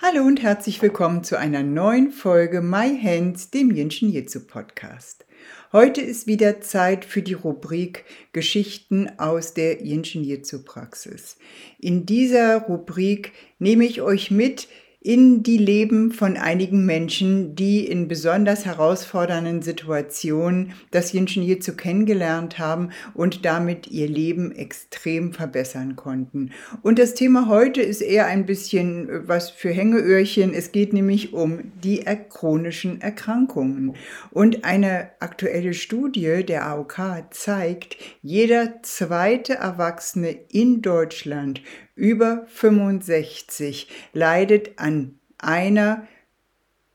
Hallo und herzlich willkommen zu einer neuen Folge My Hands, dem Jinshin Jitsu Podcast. Heute ist wieder Zeit für die Rubrik Geschichten aus der Jinshin Jitsu Praxis. In dieser Rubrik nehme ich euch mit in die Leben von einigen Menschen, die in besonders herausfordernden Situationen das Jinshin Jitsu kennengelernt haben und damit ihr Leben extrem verbessern konnten. Und das Thema heute ist eher ein bisschen äh, was für Hängeöhrchen. Es geht nämlich um die chronischen Erkrankungen. Und eine aktuelle Studie der AOK zeigt, jeder zweite Erwachsene in Deutschland über 65 leidet an einer,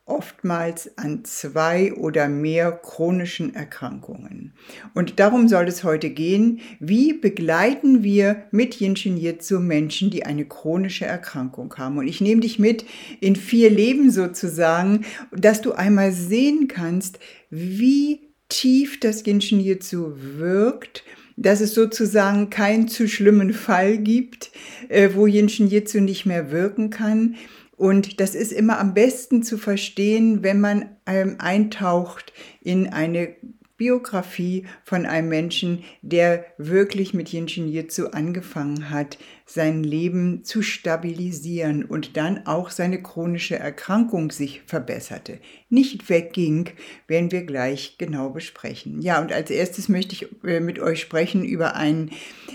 oftmals an zwei oder mehr chronischen Erkrankungen. Und darum soll es heute gehen, wie begleiten wir mit Jinshin Jitsu Menschen, die eine chronische Erkrankung haben. Und ich nehme dich mit in vier Leben sozusagen, dass du einmal sehen kannst, wie tief das Jinshin Jitsu wirkt, dass es sozusagen keinen zu schlimmen Fall gibt, äh, wo Jinshin Jitsu nicht mehr wirken kann. Und das ist immer am besten zu verstehen, wenn man ähm, eintaucht in eine Biografie von einem Menschen, der wirklich mit Jinshin Jitsu angefangen hat, sein Leben zu stabilisieren und dann auch seine chronische Erkrankung sich verbesserte. Nicht wegging, werden wir gleich genau besprechen. Ja, und als erstes möchte ich äh, mit euch sprechen über einen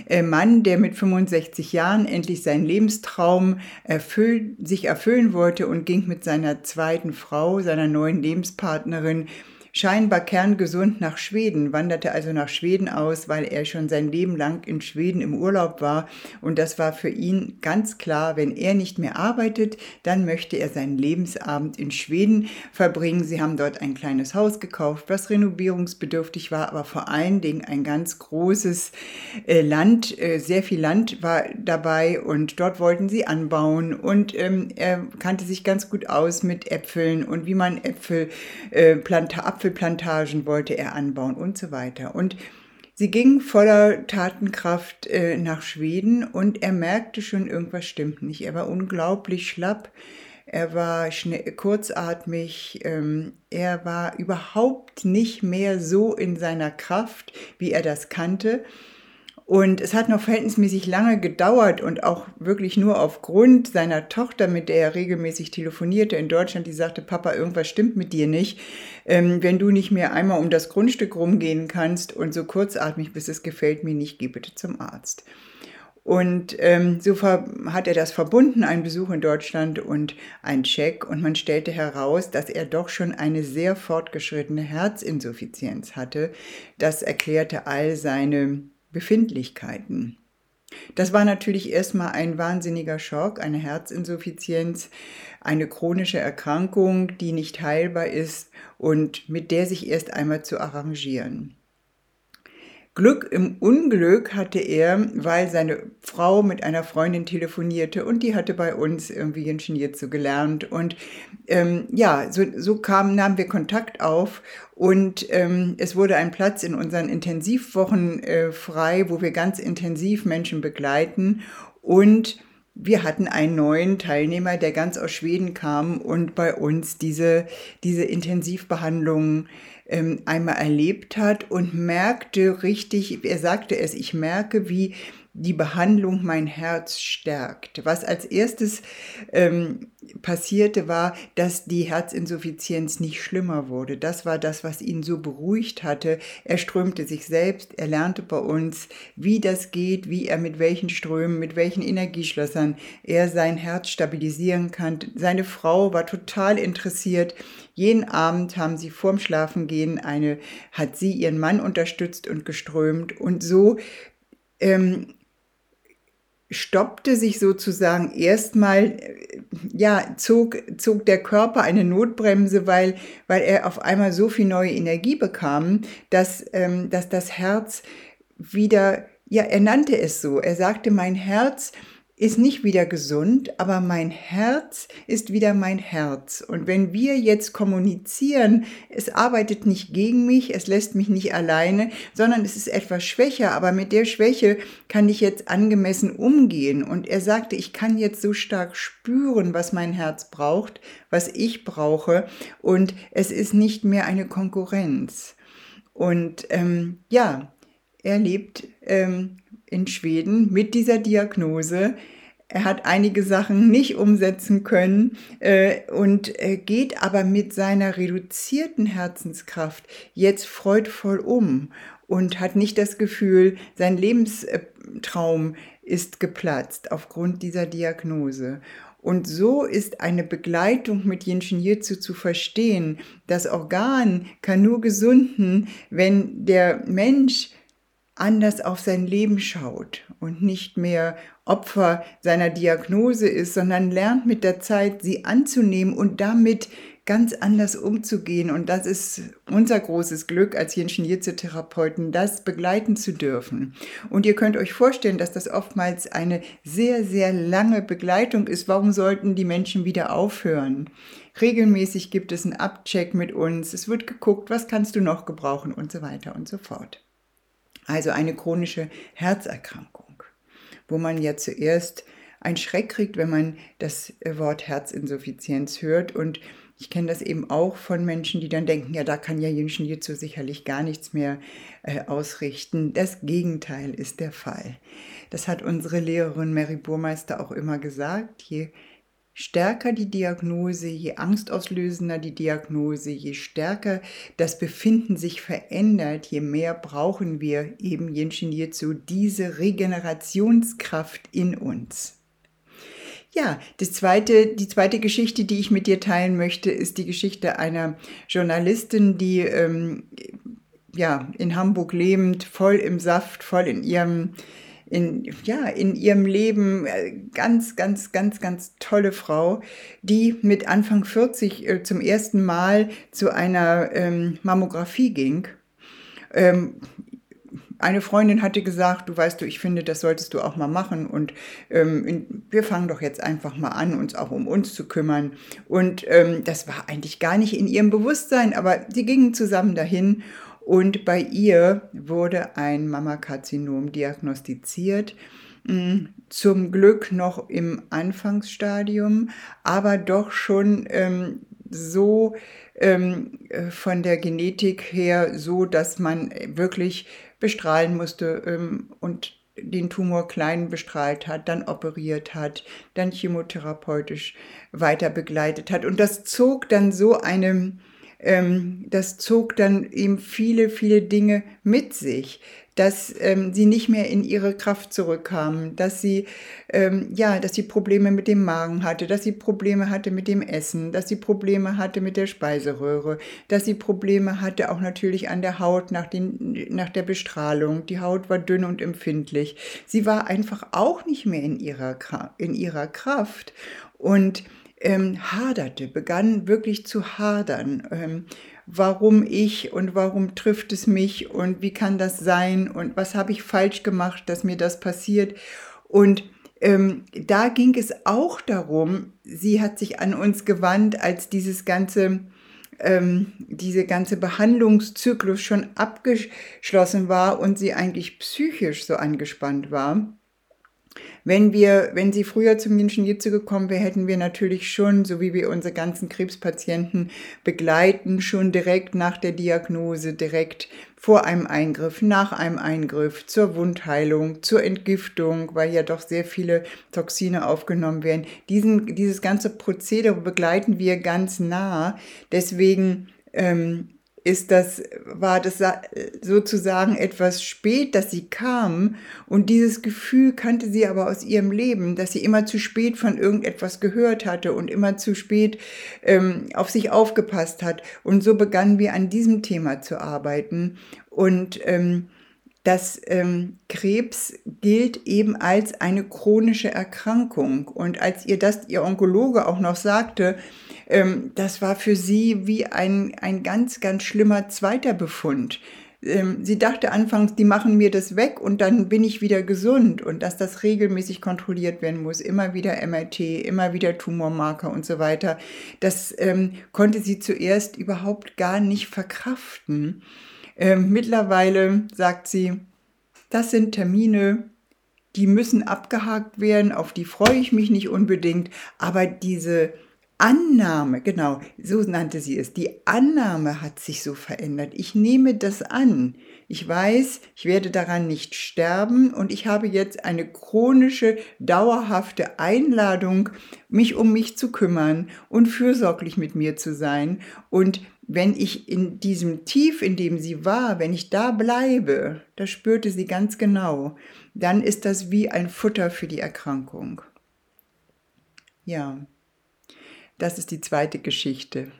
äh, Mann, der mit 65 Jahren endlich seinen Lebenstraum erfüllt, sich erfüllen wollte und ging mit seiner zweiten Frau, seiner neuen Lebenspartnerin, scheinbar kerngesund nach Schweden, wanderte also nach Schweden aus, weil er schon sein Leben lang in Schweden im Urlaub war. Und das war für ihn ganz klar, wenn er nicht mehr arbeitet, dann möchte er seinen Lebensabend in Schweden verbringen. Sie haben dort ein kleines Haus gekauft, was renovierungsbedürftig war, aber vor allen Dingen ein ganz großes äh, Land, äh, sehr viel Land war dabei und dort wollten sie anbauen. Und ähm, er kannte sich ganz gut aus mit Äpfeln und wie man Äpfel, äh, Planta Apfelplantagen wollte er anbauen und so weiter. Und sie ging voller Tatenkraft äh, nach Schweden und er merkte schon, irgendwas stimmt nicht. Er war unglaublich schlapp. Er war schnell, kurzatmig, ähm, er war überhaupt nicht mehr so in seiner Kraft, wie er das kannte. Und es hat noch verhältnismäßig lange gedauert und auch wirklich nur aufgrund seiner Tochter, mit der er regelmäßig telefonierte in Deutschland, die sagte, Papa, irgendwas stimmt mit dir nicht. Ähm, wenn du nicht mehr einmal um das Grundstück rumgehen kannst und so kurzatmig bist, es gefällt mir nicht, geh bitte zum Arzt. Und ähm, so hat er das verbunden, einen Besuch in Deutschland und ein Check. Und man stellte heraus, dass er doch schon eine sehr fortgeschrittene Herzinsuffizienz hatte. Das erklärte all seine Befindlichkeiten. Das war natürlich erstmal ein wahnsinniger Schock, eine Herzinsuffizienz, eine chronische Erkrankung, die nicht heilbar ist und mit der sich erst einmal zu arrangieren. Glück im Unglück hatte er, weil seine Frau mit einer Freundin telefonierte und die hatte bei uns irgendwie ingeniert so gelernt. Und ähm, ja, so, so kam, nahmen wir Kontakt auf und ähm, es wurde ein Platz in unseren Intensivwochen äh, frei, wo wir ganz intensiv Menschen begleiten. Und wir hatten einen neuen Teilnehmer, der ganz aus Schweden kam und bei uns diese, diese Intensivbehandlung ähm, einmal erlebt hat und merkte richtig, er sagte es, ich merke, wie die Behandlung mein Herz stärkt. Was als erstes ähm, passierte, war, dass die Herzinsuffizienz nicht schlimmer wurde. Das war das, was ihn so beruhigt hatte. Er strömte sich selbst, er lernte bei uns, wie das geht, wie er mit welchen Strömen, mit welchen Energieschlössern er sein Herz stabilisieren kann. Seine Frau war total interessiert. Jeden Abend haben sie vorm Schlafengehen eine, hat sie ihren Mann unterstützt und geströmt und so ähm, stoppte sich sozusagen erstmal, ja, zog, zog der Körper eine Notbremse, weil, weil er auf einmal so viel neue Energie bekam, dass, ähm, dass das Herz wieder, ja, er nannte es so. Er sagte, mein Herz ist nicht wieder gesund, aber mein Herz ist wieder mein Herz. Und wenn wir jetzt kommunizieren, es arbeitet nicht gegen mich, es lässt mich nicht alleine, sondern es ist etwas schwächer, aber mit der Schwäche kann ich jetzt angemessen umgehen. Und er sagte, ich kann jetzt so stark spüren, was mein Herz braucht, was ich brauche. Und es ist nicht mehr eine Konkurrenz. Und ähm, ja, er lebt ähm, in Schweden mit dieser Diagnose. Er hat einige Sachen nicht umsetzen können äh, und äh, geht aber mit seiner reduzierten Herzenskraft jetzt freudvoll um und hat nicht das Gefühl, sein Lebenstraum ist geplatzt aufgrund dieser Diagnose. Und so ist eine Begleitung mit Jinshin Jitsu zu verstehen. Das Organ kann nur gesunden, wenn der Mensch anders auf sein Leben schaut und nicht mehr Opfer seiner Diagnose ist, sondern lernt mit der Zeit, sie anzunehmen und damit ganz anders umzugehen. Und das ist unser großes Glück als Jinshin Jitsu Therapeuten, das begleiten zu dürfen. Und ihr könnt euch vorstellen, dass das oftmals eine sehr, sehr lange Begleitung ist. Warum sollten die Menschen wieder aufhören? Regelmäßig gibt es einen Abcheck mit uns. Es wird geguckt, was kannst du noch gebrauchen und so weiter und so fort also eine chronische Herzerkrankung, wo man ja zuerst einen Schreck kriegt, wenn man das Wort Herzinsuffizienz hört. Und ich kenne das eben auch von Menschen, die dann denken, ja, da kann ja Jinshin Jitsu sicherlich gar nichts mehr äh, ausrichten. Das Gegenteil ist der Fall. Das hat unsere Lehrerin Mary Burmeister auch immer gesagt. Je stärker die Diagnose, je angstauslösender die Diagnose, je stärker das Befinden sich verändert, je mehr brauchen wir eben Jinshin Jitsu, diese Regenerationskraft in uns. Ja, das zweite, die zweite Geschichte, die ich mit dir teilen möchte, ist die Geschichte einer Journalistin, die ähm, ja, in Hamburg lebend, voll im Saft, voll in ihrem in, ja, in ihrem Leben äh, ganz, ganz, ganz, ganz tolle Frau, die mit Anfang 40 äh, zum ersten Mal zu einer ähm, Mammographie ging. Ähm, eine Freundin hatte gesagt, du weißt du, ich finde, das solltest du auch mal machen und ähm, wir fangen doch jetzt einfach mal an, uns auch um uns zu kümmern. Und ähm, das war eigentlich gar nicht in ihrem Bewusstsein, aber sie gingen zusammen dahin und bei ihr wurde ein Mammakarzinom diagnostiziert. Mm, zum Glück noch im Anfangsstadium, aber doch schon ähm, so ähm, äh, von der Genetik her so, dass man wirklich bestrahlen musste ähm, und den Tumor klein bestrahlt hat, dann operiert hat, dann chemotherapeutisch weiter begleitet hat. Und das zog dann so eine ähm, das zog dann eben viele, viele Dinge mit sich, dass ähm, sie nicht mehr in ihre Kraft zurückkamen, dass sie, ähm, ja, dass sie Probleme mit dem Magen hatte, dass sie Probleme hatte mit dem Essen, dass sie Probleme hatte mit der Speiseröhre, dass sie Probleme hatte auch natürlich an der Haut nach, den, nach der Bestrahlung. Die Haut war dünn und empfindlich. Sie war einfach auch nicht mehr in ihrer, in ihrer Kraft. Und ähm, haderte, begann wirklich zu hadern. Ähm, warum ich und warum trifft es mich und wie kann das sein und was habe ich falsch gemacht, dass mir das passiert. Und ähm, da ging es auch darum, sie hat sich an uns gewandt, als dieses ganze, ähm, diese ganze Behandlungszyklus schon abgeschlossen war und sie eigentlich psychisch so angespannt war. Wenn wir, wenn sie früher zum Menschen Jitsu gekommen wäre, hätten wir natürlich schon, so wie wir unsere ganzen Krebspatienten begleiten, schon direkt nach der Diagnose, direkt vor einem Eingriff, nach einem Eingriff, zur Wundheilung, zur Entgiftung, weil ja doch sehr viele Toxine aufgenommen werden. Diesen, dieses ganze Prozedere begleiten wir ganz nah. Deswegen ähm, ist das, war das sozusagen etwas spät, dass sie kam und dieses Gefühl kannte sie aber aus ihrem Leben, dass sie immer zu spät von irgendetwas gehört hatte und immer zu spät ähm, auf sich aufgepasst hat. Und so begannen wir an diesem Thema zu arbeiten und ähm, dass ähm, Krebs gilt eben als eine chronische Erkrankung. Und als ihr das, ihr Onkologe auch noch sagte, ähm, das war für sie wie ein, ein ganz, ganz schlimmer zweiter Befund. Ähm, sie dachte anfangs, die machen mir das weg und dann bin ich wieder gesund und dass das regelmäßig kontrolliert werden muss, immer wieder MRT, immer wieder Tumormarker und so weiter. Das ähm, konnte sie zuerst überhaupt gar nicht verkraften. Ähm, mittlerweile sagt sie, das sind Termine, die müssen abgehakt werden, auf die freue ich mich nicht unbedingt, aber diese Annahme, genau, so nannte sie es. Die Annahme hat sich so verändert. Ich nehme das an. Ich weiß, ich werde daran nicht sterben und ich habe jetzt eine chronische, dauerhafte Einladung, mich um mich zu kümmern und fürsorglich mit mir zu sein. Und wenn ich in diesem Tief, in dem sie war, wenn ich da bleibe, das spürte sie ganz genau, dann ist das wie ein Futter für die Erkrankung. Ja. Das ist die zweite Geschichte.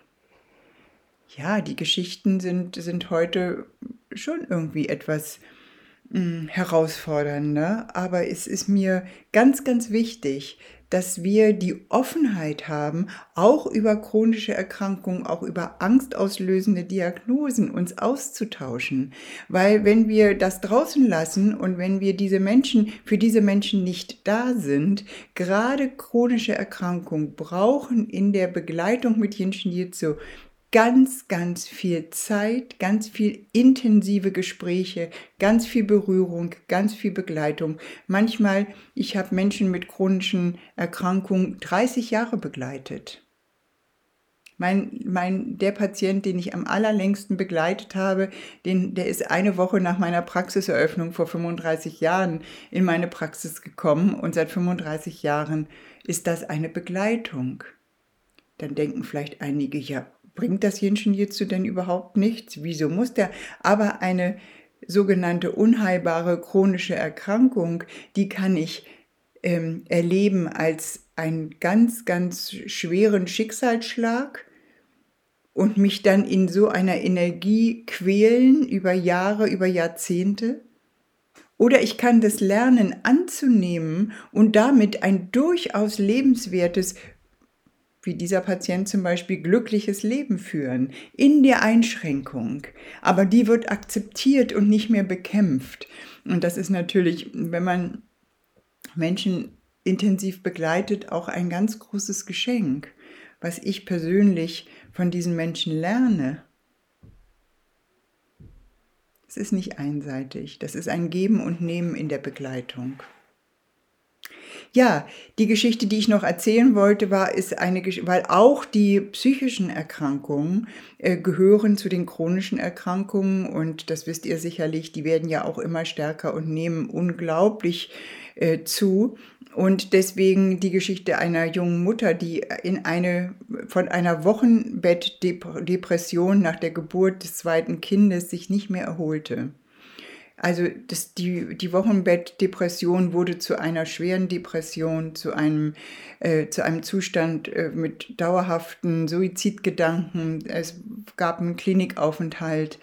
Ja, die Geschichten sind, sind heute schon irgendwie etwas herausfordernder, aber es ist mir ganz, ganz wichtig, dass wir die Offenheit haben, auch über chronische Erkrankungen, auch über angstauslösende Diagnosen uns auszutauschen. Weil wenn wir das draußen lassen und wenn wir diese Menschen, für diese Menschen nicht da sind, gerade chronische Erkrankungen brauchen in der Begleitung mit Jinshin Jitsu ganz, ganz viel Zeit, ganz viel intensive Gespräche, ganz viel Berührung, ganz viel Begleitung. Manchmal, ich habe Menschen mit chronischen Erkrankungen 30 Jahre begleitet. Mein, mein, der Patient, den ich am allerlängsten begleitet habe, den, der ist eine Woche nach meiner Praxiseröffnung vor 35 Jahren in meine Praxis gekommen und seit 35 Jahren ist das eine Begleitung. Dann denken vielleicht einige, ja, bringt das Jinshin Jitsu denn überhaupt nichts? Wieso muss der? Aber eine sogenannte unheilbare chronische Erkrankung, die kann ich ähm, erleben als einen ganz, ganz schweren Schicksalsschlag und mich dann in so einer Energie quälen über Jahre, über Jahrzehnte. Oder ich kann das lernen anzunehmen und damit ein durchaus lebenswertes, wie dieser Patient zum Beispiel, glückliches Leben führen, in der Einschränkung. Aber die wird akzeptiert und nicht mehr bekämpft. Und das ist natürlich, wenn man Menschen intensiv begleitet, auch ein ganz großes Geschenk, was ich persönlich von diesen Menschen lerne. Es ist nicht einseitig, das ist ein Geben und Nehmen in der Begleitung. Ja, die Geschichte, die ich noch erzählen wollte, war, ist eine, weil auch die psychischen Erkrankungen äh, gehören zu den chronischen Erkrankungen und das wisst ihr sicherlich, die werden ja auch immer stärker und nehmen unglaublich äh, zu. Und deswegen die Geschichte einer jungen Mutter, die in eine, von einer Wochenbettdepression nach der Geburt des zweiten Kindes sich nicht mehr erholte. Also das, die, die Wochenbettdepression wurde zu einer schweren Depression, zu einem, äh, zu einem Zustand äh, mit dauerhaften Suizidgedanken. Es gab einen Klinikaufenthalt.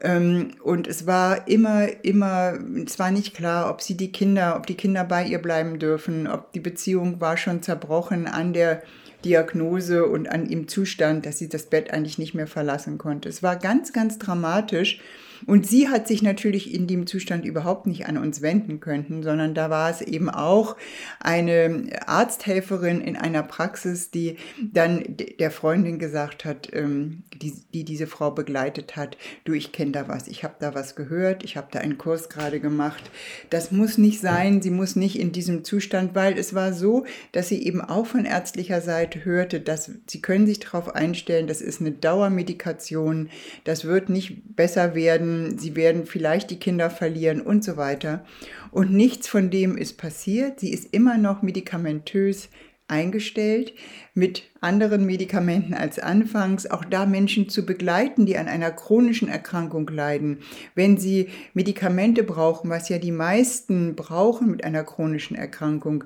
Ähm, und es war immer, immer, es war nicht klar, ob sie die Kinder, ob die Kinder bei ihr bleiben dürfen, ob die Beziehung war schon zerbrochen an der Diagnose und an dem Zustand, dass sie das Bett eigentlich nicht mehr verlassen konnte. Es war ganz, ganz dramatisch. Und sie hat sich natürlich in dem Zustand überhaupt nicht an uns wenden können, sondern da war es eben auch eine Arzthelferin in einer Praxis, die dann der Freundin gesagt hat, ähm, die, die diese Frau begleitet hat, du, ich kenne da was, ich habe da was gehört, ich habe da einen Kurs gerade gemacht. Das muss nicht sein, sie muss nicht in diesem Zustand, weil es war so, dass sie eben auch von ärztlicher Seite hörte, dass sie können sich darauf einstellen, das ist eine Dauermedikation, das wird nicht besser werden, sie werden vielleicht die Kinder verlieren und so weiter. Und nichts von dem ist passiert. Sie ist immer noch medikamentös eingestellt mit anderen Medikamenten als anfangs, auch da Menschen zu begleiten, die an einer chronischen Erkrankung leiden. Wenn sie Medikamente brauchen, was ja die meisten brauchen mit einer chronischen Erkrankung,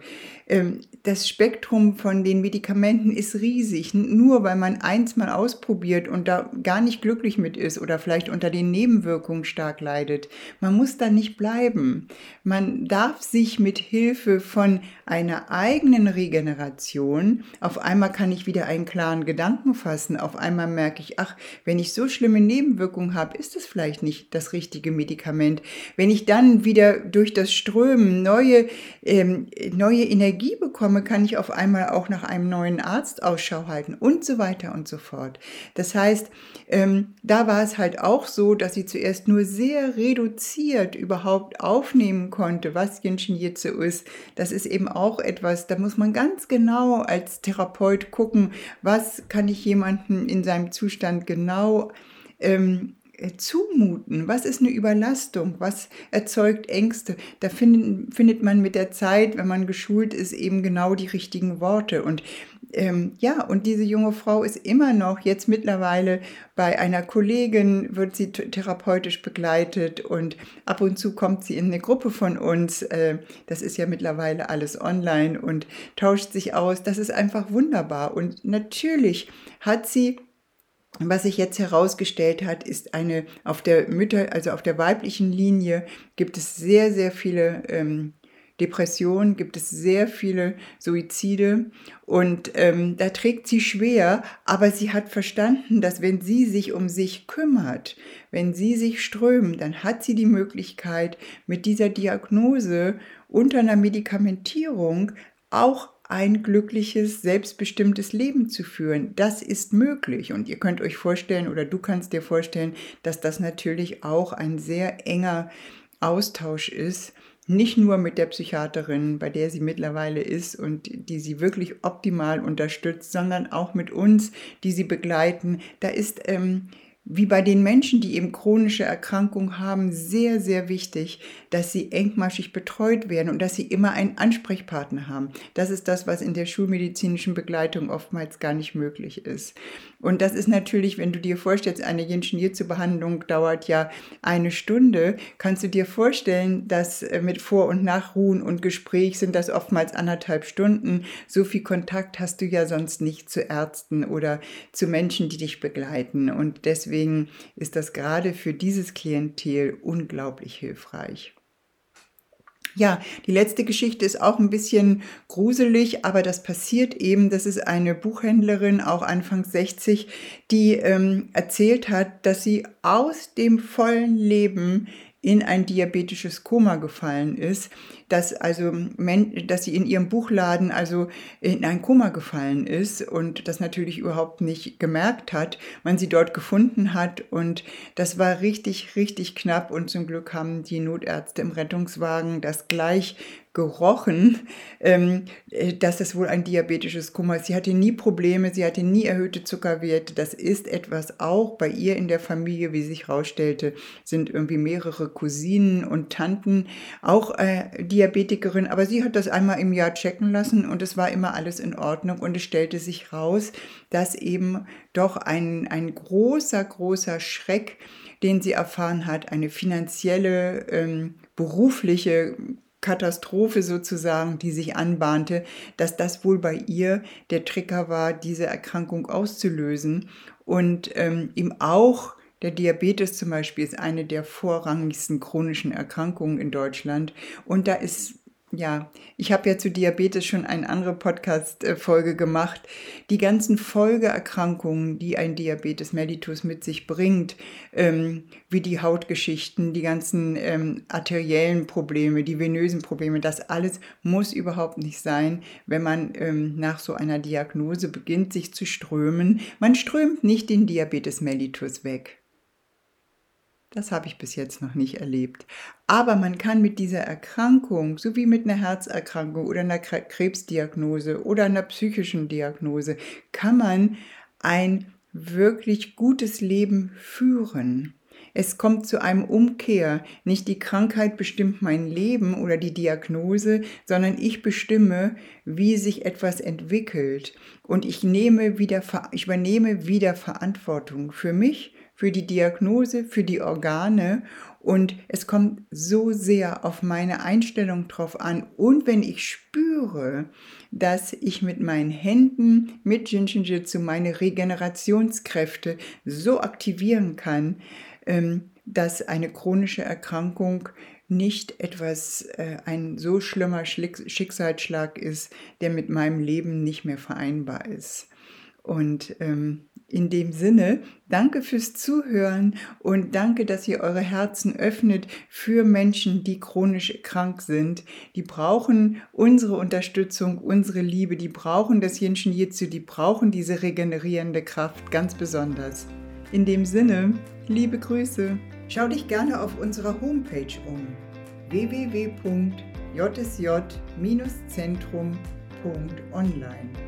ähm, das Spektrum von den Medikamenten ist riesig. Nur weil man eins mal ausprobiert und da gar nicht glücklich mit ist oder vielleicht unter den Nebenwirkungen stark leidet. Man muss da nicht bleiben. Man darf sich mit Hilfe von einer eigenen Regeneration, auf einmal kann ich wieder einen klaren Gedanken fassen, auf einmal merke ich, ach, wenn ich so schlimme Nebenwirkungen habe, ist es vielleicht nicht das richtige Medikament. Wenn ich dann wieder durch das Strömen neue, ähm, neue Energie Energie bekomme, kann ich auf einmal auch nach einem neuen Arzt Ausschau halten und so weiter und so fort. Das heißt, ähm, da war es halt auch so, dass sie zuerst nur sehr reduziert überhaupt aufnehmen konnte, was Jinshin Jitsu ist. Das ist eben auch etwas, da muss man ganz genau als Therapeut gucken, was kann ich jemandem in seinem Zustand genau ähm, äh, zumuten? Was ist eine Überlastung? Was erzeugt Ängste? Da finden, findet man mit der Zeit, wenn man geschult ist, eben genau die richtigen Worte. Und ähm, ja, und diese junge Frau ist immer noch jetzt mittlerweile bei einer Kollegin, wird sie therapeutisch begleitet und ab und zu kommt sie in eine Gruppe von uns. Äh, das ist ja mittlerweile alles online und tauscht sich aus. Das ist einfach wunderbar. Und natürlich hat sie was sich jetzt herausgestellt hat, ist eine auf der Mütter, also auf der weiblichen Linie gibt es sehr, sehr viele ähm, Depressionen, gibt es sehr viele Suizide und ähm, da trägt sie schwer, aber sie hat verstanden, dass wenn sie sich um sich kümmert, wenn sie sich strömt, dann hat sie die Möglichkeit, mit dieser Diagnose unter einer Medikamentierung auch ein glückliches, selbstbestimmtes Leben zu führen. Das ist möglich. Und ihr könnt euch vorstellen oder du kannst dir vorstellen, dass das natürlich auch ein sehr enger Austausch ist. Nicht nur mit der Psychiaterin, bei der sie mittlerweile ist und die sie wirklich optimal unterstützt, sondern auch mit uns, die sie begleiten. Da ist ähm, wie bei den Menschen, die eben chronische Erkrankungen haben, sehr, sehr wichtig, dass sie engmaschig betreut werden und dass sie immer einen Ansprechpartner haben. Das ist das, was in der schulmedizinischen Begleitung oftmals gar nicht möglich ist. Und das ist natürlich, wenn du dir vorstellst, eine Jenschen-Jitsu-Behandlung dauert ja eine Stunde, kannst du dir vorstellen, dass äh, mit Vor- und Nachruhen und Gespräch sind das oftmals anderthalb Stunden. So viel Kontakt hast du ja sonst nicht zu Ärzten oder zu Menschen, die dich begleiten. Und deswegen ist das gerade für dieses Klientel unglaublich hilfreich. Ja, die letzte Geschichte ist auch ein bisschen gruselig, aber das passiert eben. Das ist eine Buchhändlerin, auch Anfang 60, die ähm, erzählt hat, dass sie aus dem vollen Leben in ein diabetisches Koma gefallen ist, dass also dass sie in ihrem Buchladen also in ein Koma gefallen ist und das natürlich überhaupt nicht gemerkt hat, man sie dort gefunden hat und das war richtig richtig knapp und zum Glück haben die Notärzte im Rettungswagen das gleich gerochen, ähm, äh, dass es wohl ein diabetisches Koma ist. Sie hatte nie Probleme, sie hatte nie erhöhte Zuckerwerte. Das ist etwas auch bei ihr in der Familie, wie sich herausstellte, sind irgendwie mehrere Cousinen und Tanten auch äh, Diabetikerin. Aber sie hat das einmal im Jahr checken lassen und es war immer alles in Ordnung und es stellte sich raus, dass eben doch ein, ein großer, großer Schreck, den sie erfahren hat, eine finanzielle, ähm, berufliche Katastrophe sozusagen, die sich anbahnte, dass das wohl bei ihr der Trigger war, diese Erkrankung auszulösen. Und ähm, ihm auch der Diabetes zum Beispiel ist eine der vorrangigsten chronischen Erkrankungen in Deutschland. Und da ist ja, ich habe ja zu Diabetes schon eine andere Podcast-Folge gemacht. Die ganzen Folgeerkrankungen, die ein Diabetes mellitus mit sich bringt, ähm, wie die Hautgeschichten, die ganzen ähm, arteriellen Probleme, die venösen Probleme, das alles muss überhaupt nicht sein, wenn man ähm, nach so einer Diagnose beginnt, sich zu strömen. Man strömt nicht den Diabetes mellitus weg. Das habe ich bis jetzt noch nicht erlebt. Aber man kann mit dieser Erkrankung, so wie mit einer Herzerkrankung oder einer Krebsdiagnose oder einer psychischen Diagnose, kann man ein wirklich gutes Leben führen. es kommt zu einem Umkehr. Nicht die Krankheit bestimmt mein Leben oder die Diagnose, sondern ich bestimme, wie sich etwas entwickelt. Und ich nehme wieder, ich übernehme wieder Verantwortung für mich, für die Diagnose, für die Organe und es kommt so sehr auf meine Einstellung drauf an. Und wenn ich spüre, dass ich mit meinen Händen, mit Jinshinjutsu meine Regenerationskräfte so aktivieren kann, ähm, dass eine chronische Erkrankung nicht etwas, äh, ein so schlimmer Schicksalsschlag ist, der mit meinem Leben nicht mehr vereinbar ist. Und ähm, in dem Sinne, danke fürs Zuhören und danke, dass ihr eure Herzen öffnet für Menschen, die chronisch krank sind. Die brauchen unsere Unterstützung, unsere Liebe, die brauchen das Jenschen Jitsu, die brauchen diese regenerierende Kraft ganz besonders. In dem Sinne, liebe Grüße. Schau dich gerne auf unserer Homepage um www.jsj-zentrum.online.